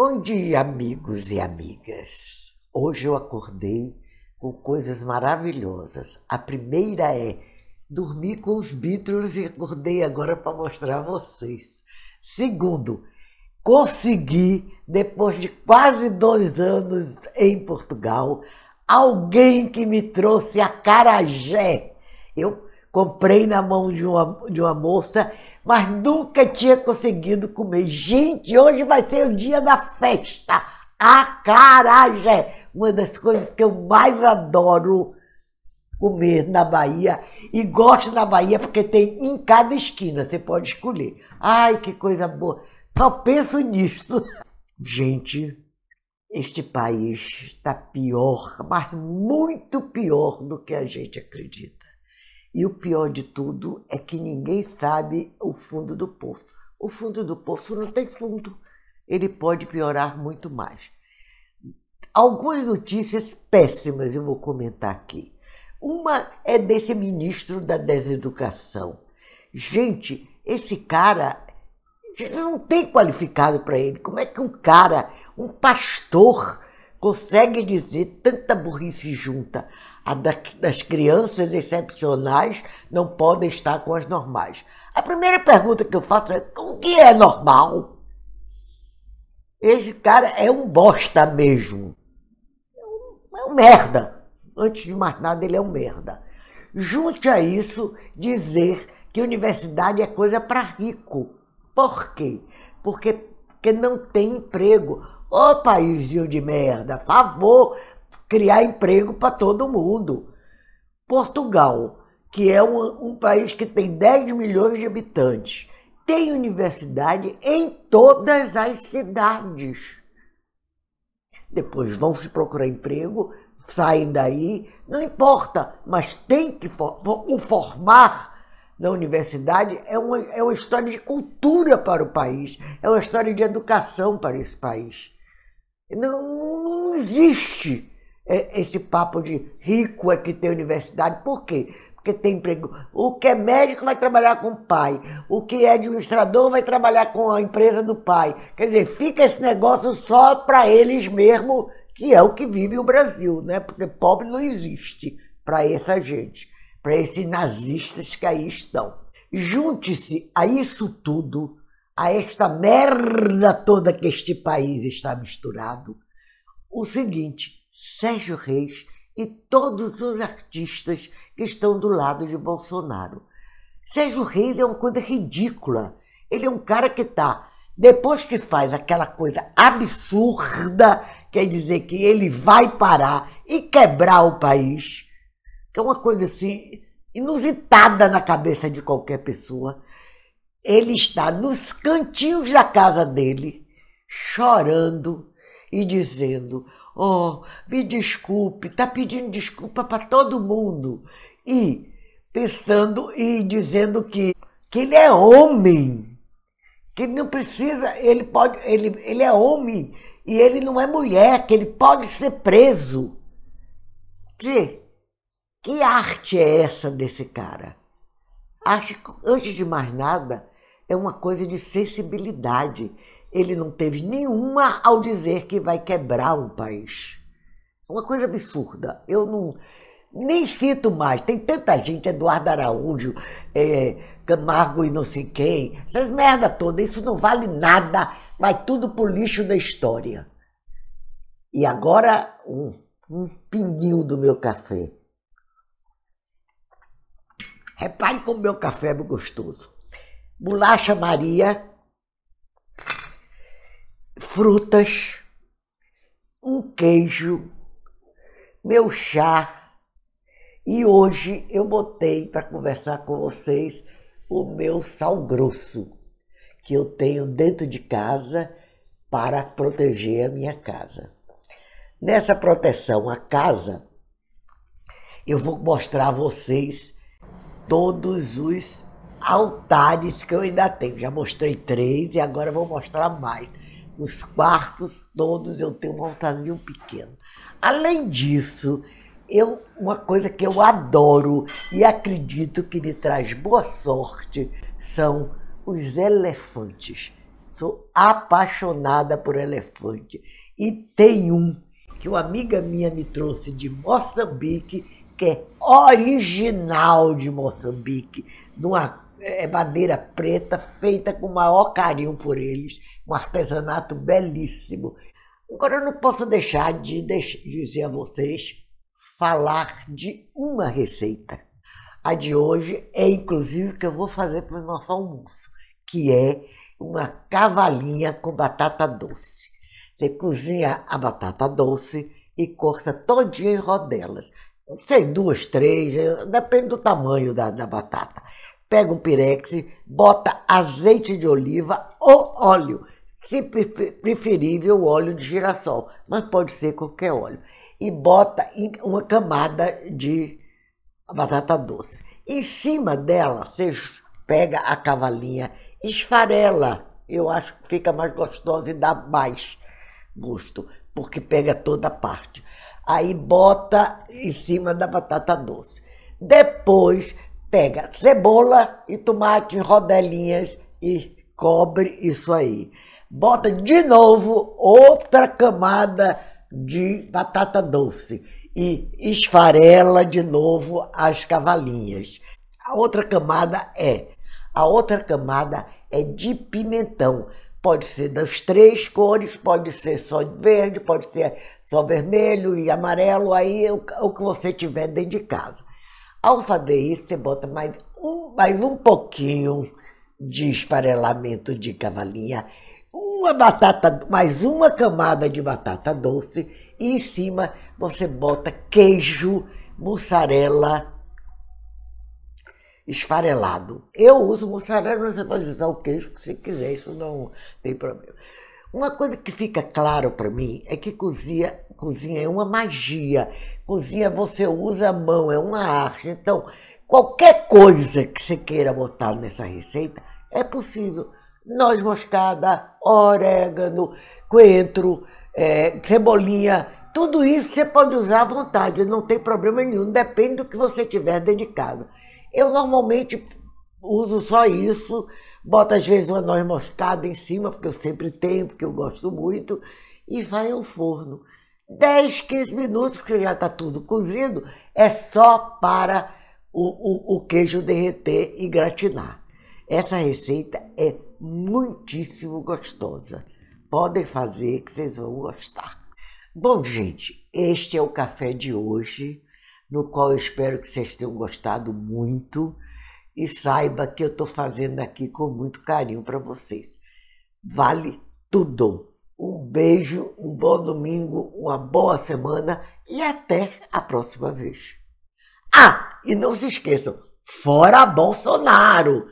Bom dia, amigos e amigas. Hoje eu acordei com coisas maravilhosas. A primeira é dormir com os Beatles e acordei agora para mostrar a vocês. Segundo, consegui, depois de quase dois anos em Portugal, alguém que me trouxe a carajé. Eu comprei na mão de uma, de uma moça, mas nunca tinha conseguido comer. Gente, hoje vai ser o dia da festa. A carajé, uma das coisas que eu mais adoro comer na Bahia e gosto da Bahia porque tem em cada esquina, você pode escolher. Ai, que coisa boa. Só penso nisso. Gente, este país está pior, mas muito pior do que a gente acredita. E o pior de tudo é que ninguém sabe o fundo do poço. O fundo do poço não tem fundo. Ele pode piorar muito mais. Algumas notícias péssimas eu vou comentar aqui. Uma é desse ministro da Deseducação. Gente, esse cara não tem qualificado para ele. Como é que um cara, um pastor, consegue dizer tanta burrice junta? A das crianças excepcionais não podem estar com as normais. A primeira pergunta que eu faço é: o que é normal? Esse cara é um bosta mesmo. É um, é um merda. Antes de mais nada, ele é um merda. Junte a isso dizer que universidade é coisa para rico. Por quê? Porque, porque não tem emprego. Ô paísinho de merda, favor, criar emprego para todo mundo. Portugal, que é um, um país que tem 10 milhões de habitantes, tem universidade em todas as cidades. Depois vão se procurar emprego, saem daí, não importa, mas tem que o formar na universidade é uma, é uma história de cultura para o país, é uma história de educação para esse país. Não, não existe esse papo de rico é que tem universidade. Por quê? Porque tem emprego. O que é médico vai trabalhar com o pai. O que é administrador vai trabalhar com a empresa do pai. Quer dizer, fica esse negócio só para eles mesmo, que é o que vive o Brasil, né? Porque pobre não existe para essa gente, para esses nazistas que aí estão. Junte-se a isso tudo a esta merda toda que este país está misturado, o seguinte: Sérgio Reis e todos os artistas que estão do lado de Bolsonaro. Sérgio Reis é uma coisa ridícula. Ele é um cara que está, depois que faz aquela coisa absurda, quer dizer que ele vai parar e quebrar o país, que é uma coisa assim inusitada na cabeça de qualquer pessoa ele está nos cantinhos da casa dele, chorando e dizendo: Oh, me desculpe, está pedindo desculpa para todo mundo. E pensando e dizendo que, que ele é homem, que ele não precisa, ele pode, ele, ele é homem e ele não é mulher, que ele pode ser preso. Que, que arte é essa desse cara? Acho que, antes de mais nada, é uma coisa de sensibilidade. Ele não teve nenhuma ao dizer que vai quebrar um país. É uma coisa absurda. Eu não nem cito mais. Tem tanta gente, Eduardo Araújo, é, Camargo e não sei quem, essas merda toda, isso não vale nada, vai tudo pro lixo da história. E agora, um, um pinguinho do meu café. Repare como meu café é gostoso bolacha Maria, frutas, um queijo, meu chá. E hoje eu botei para conversar com vocês o meu sal grosso, que eu tenho dentro de casa para proteger a minha casa. Nessa proteção à casa, eu vou mostrar a vocês todos os altares que eu ainda tenho. Já mostrei três e agora vou mostrar mais. Os quartos todos eu tenho um altarzinho pequeno. Além disso, eu, uma coisa que eu adoro e acredito que me traz boa sorte são os elefantes. Sou apaixonada por elefante. E tem um que uma amiga minha me trouxe de Moçambique, que é original de Moçambique, numa é, madeira preta, feita com o maior carinho por eles, um artesanato belíssimo. Agora eu não posso deixar de dizer a vocês falar de uma receita. A de hoje é inclusive que eu vou fazer para o nosso almoço, que é uma cavalinha com batata doce. Você cozinha a batata doce e corta todinha em rodelas. Sei, duas, três, depende do tamanho da, da batata. Pega um pirex, bota azeite de oliva ou óleo, se preferível óleo de girassol, mas pode ser qualquer óleo. E bota uma camada de batata doce. Em cima dela, você pega a cavalinha, esfarela. Eu acho que fica mais gostosa e dá mais gosto, porque pega toda a parte. Aí bota em cima da batata doce. Depois pega cebola e tomate em rodelinhas e cobre isso aí. Bota de novo outra camada de batata doce e esfarela de novo as cavalinhas. A outra camada é, a outra camada é de pimentão. Pode ser das três cores, pode ser só verde, pode ser só vermelho e amarelo, aí é o, o que você tiver dentro de casa. Ao fazer isso, você bota mais um, mais um pouquinho de esfarelamento de cavalinha, uma batata, mais uma camada de batata doce e em cima você bota queijo, mussarela esfarelado. Eu uso mussarela, mas você pode usar o queijo que você quiser, isso não tem problema. Uma coisa que fica claro para mim é que cozinha, cozinha é uma magia. Cozinha você usa a mão, é uma arte. Então, qualquer coisa que você queira botar nessa receita é possível. Noz moscada, orégano, coentro, é, cebolinha, tudo isso você pode usar à vontade, não tem problema nenhum, depende do que você tiver dedicado. Eu normalmente uso só isso, boto às vezes uma noz moscada em cima, porque eu sempre tenho, porque eu gosto muito, e vai ao forno. 10, 15 minutos, porque já está tudo cozido, é só para o, o, o queijo derreter e gratinar. Essa receita é muitíssimo gostosa. Podem fazer que vocês vão gostar. Bom, gente, este é o café de hoje, no qual eu espero que vocês tenham gostado muito e saiba que eu estou fazendo aqui com muito carinho para vocês. Vale tudo! Um beijo, um bom domingo, uma boa semana e até a próxima vez. Ah, e não se esqueçam, fora Bolsonaro!